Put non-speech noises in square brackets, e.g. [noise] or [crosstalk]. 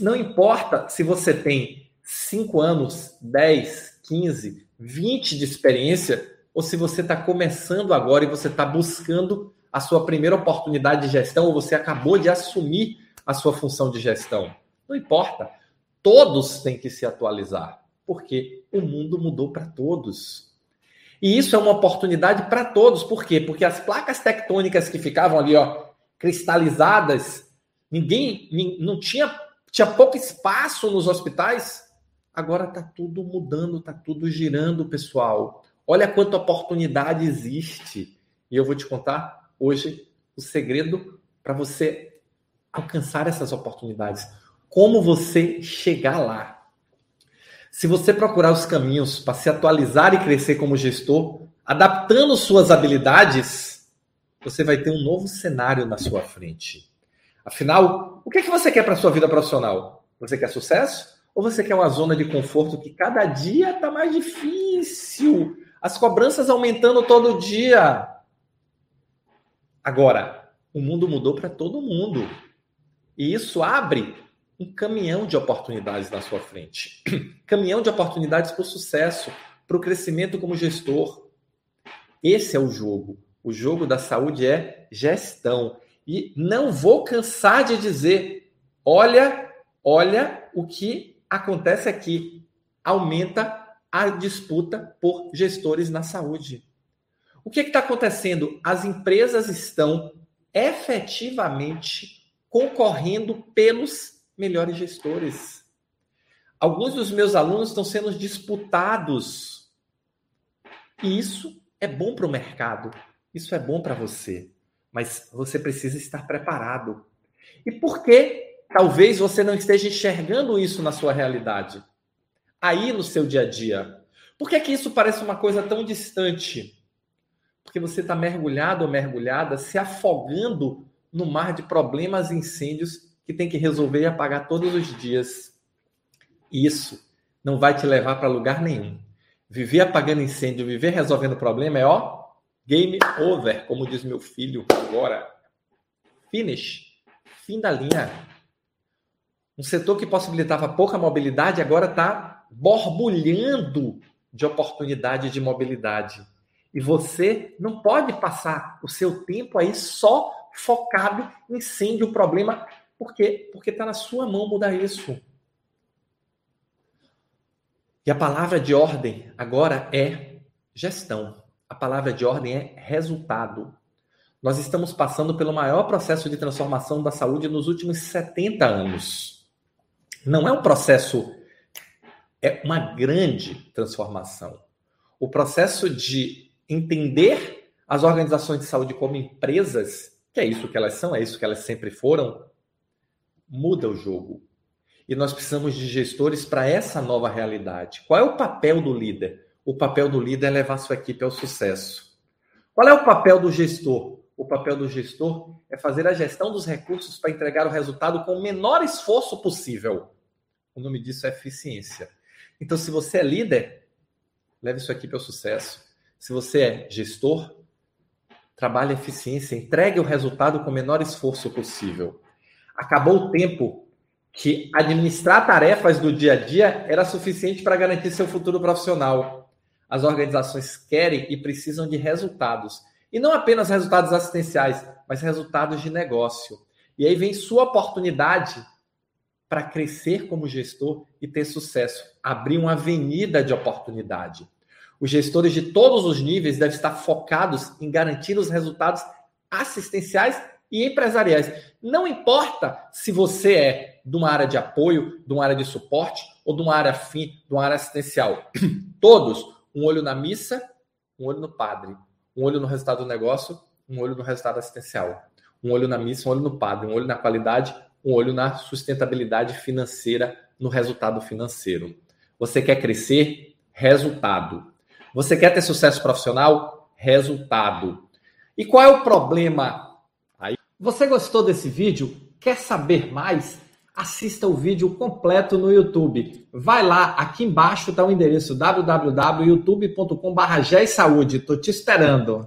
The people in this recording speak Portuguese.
Não importa se você tem 5 anos, 10, 15, 20 de experiência, ou se você está começando agora e você está buscando a sua primeira oportunidade de gestão, ou você acabou de assumir a sua função de gestão. Não importa. Todos têm que se atualizar, porque o mundo mudou para todos. E isso é uma oportunidade para todos. Por quê? Porque as placas tectônicas que ficavam ali, ó, cristalizadas, ninguém não tinha tinha pouco espaço nos hospitais. Agora está tudo mudando, está tudo girando, pessoal. Olha quanta oportunidade existe. E eu vou te contar hoje o segredo para você alcançar essas oportunidades. Como você chegar lá. Se você procurar os caminhos para se atualizar e crescer como gestor, adaptando suas habilidades, você vai ter um novo cenário na sua frente. Afinal, o que, é que você quer para a sua vida profissional? Você quer sucesso? Ou você quer uma zona de conforto que cada dia está mais difícil? As cobranças aumentando todo dia. Agora, o mundo mudou para todo mundo. E isso abre um caminhão de oportunidades na sua frente. [clears throat] caminhão de oportunidades para o sucesso, para o crescimento como gestor. Esse é o jogo. O jogo da saúde é gestão. E não vou cansar de dizer: olha, olha o que acontece aqui. Aumenta a disputa por gestores na saúde. O que está acontecendo? As empresas estão efetivamente concorrendo pelos melhores gestores. Alguns dos meus alunos estão sendo disputados. E isso é bom para o mercado. Isso é bom para você. Mas você precisa estar preparado. E por que talvez você não esteja enxergando isso na sua realidade? Aí no seu dia a dia. Por que, é que isso parece uma coisa tão distante? Porque você está mergulhado ou mergulhada, se afogando no mar de problemas e incêndios que tem que resolver e apagar todos os dias. Isso não vai te levar para lugar nenhum. Viver apagando incêndio, viver resolvendo problema é ó, Game over, como diz meu filho agora. Finish. Fim da linha. Um setor que possibilitava pouca mobilidade agora está borbulhando de oportunidade de mobilidade. E você não pode passar o seu tempo aí só focado em incêndio, o problema, porque porque está na sua mão mudar isso. E a palavra de ordem agora é gestão. A palavra de ordem é resultado. Nós estamos passando pelo maior processo de transformação da saúde nos últimos 70 anos. Não é um processo, é uma grande transformação. O processo de entender as organizações de saúde como empresas, que é isso que elas são, é isso que elas sempre foram, muda o jogo. E nós precisamos de gestores para essa nova realidade. Qual é o papel do líder? O papel do líder é levar sua equipe ao sucesso. Qual é o papel do gestor? O papel do gestor é fazer a gestão dos recursos para entregar o resultado com o menor esforço possível. O nome disso é eficiência. Então, se você é líder, leve sua equipe ao sucesso. Se você é gestor, trabalhe eficiência, entregue o resultado com o menor esforço possível. Acabou o tempo que administrar tarefas do dia a dia era suficiente para garantir seu futuro profissional as organizações querem e precisam de resultados. E não apenas resultados assistenciais, mas resultados de negócio. E aí vem sua oportunidade para crescer como gestor e ter sucesso, abrir uma avenida de oportunidade. Os gestores de todos os níveis devem estar focados em garantir os resultados assistenciais e empresariais. Não importa se você é de uma área de apoio, de uma área de suporte ou de uma área fim, de uma área assistencial. [clears throat] Todos um olho na missa, um olho no padre. Um olho no resultado do negócio, um olho no resultado assistencial. Um olho na missa, um olho no padre. Um olho na qualidade, um olho na sustentabilidade financeira, no resultado financeiro. Você quer crescer? Resultado. Você quer ter sucesso profissional? Resultado. E qual é o problema? Aí, você gostou desse vídeo? Quer saber mais? Assista o vídeo completo no YouTube. Vai lá, aqui embaixo está o endereço www.youtube.com.br. Estou te esperando.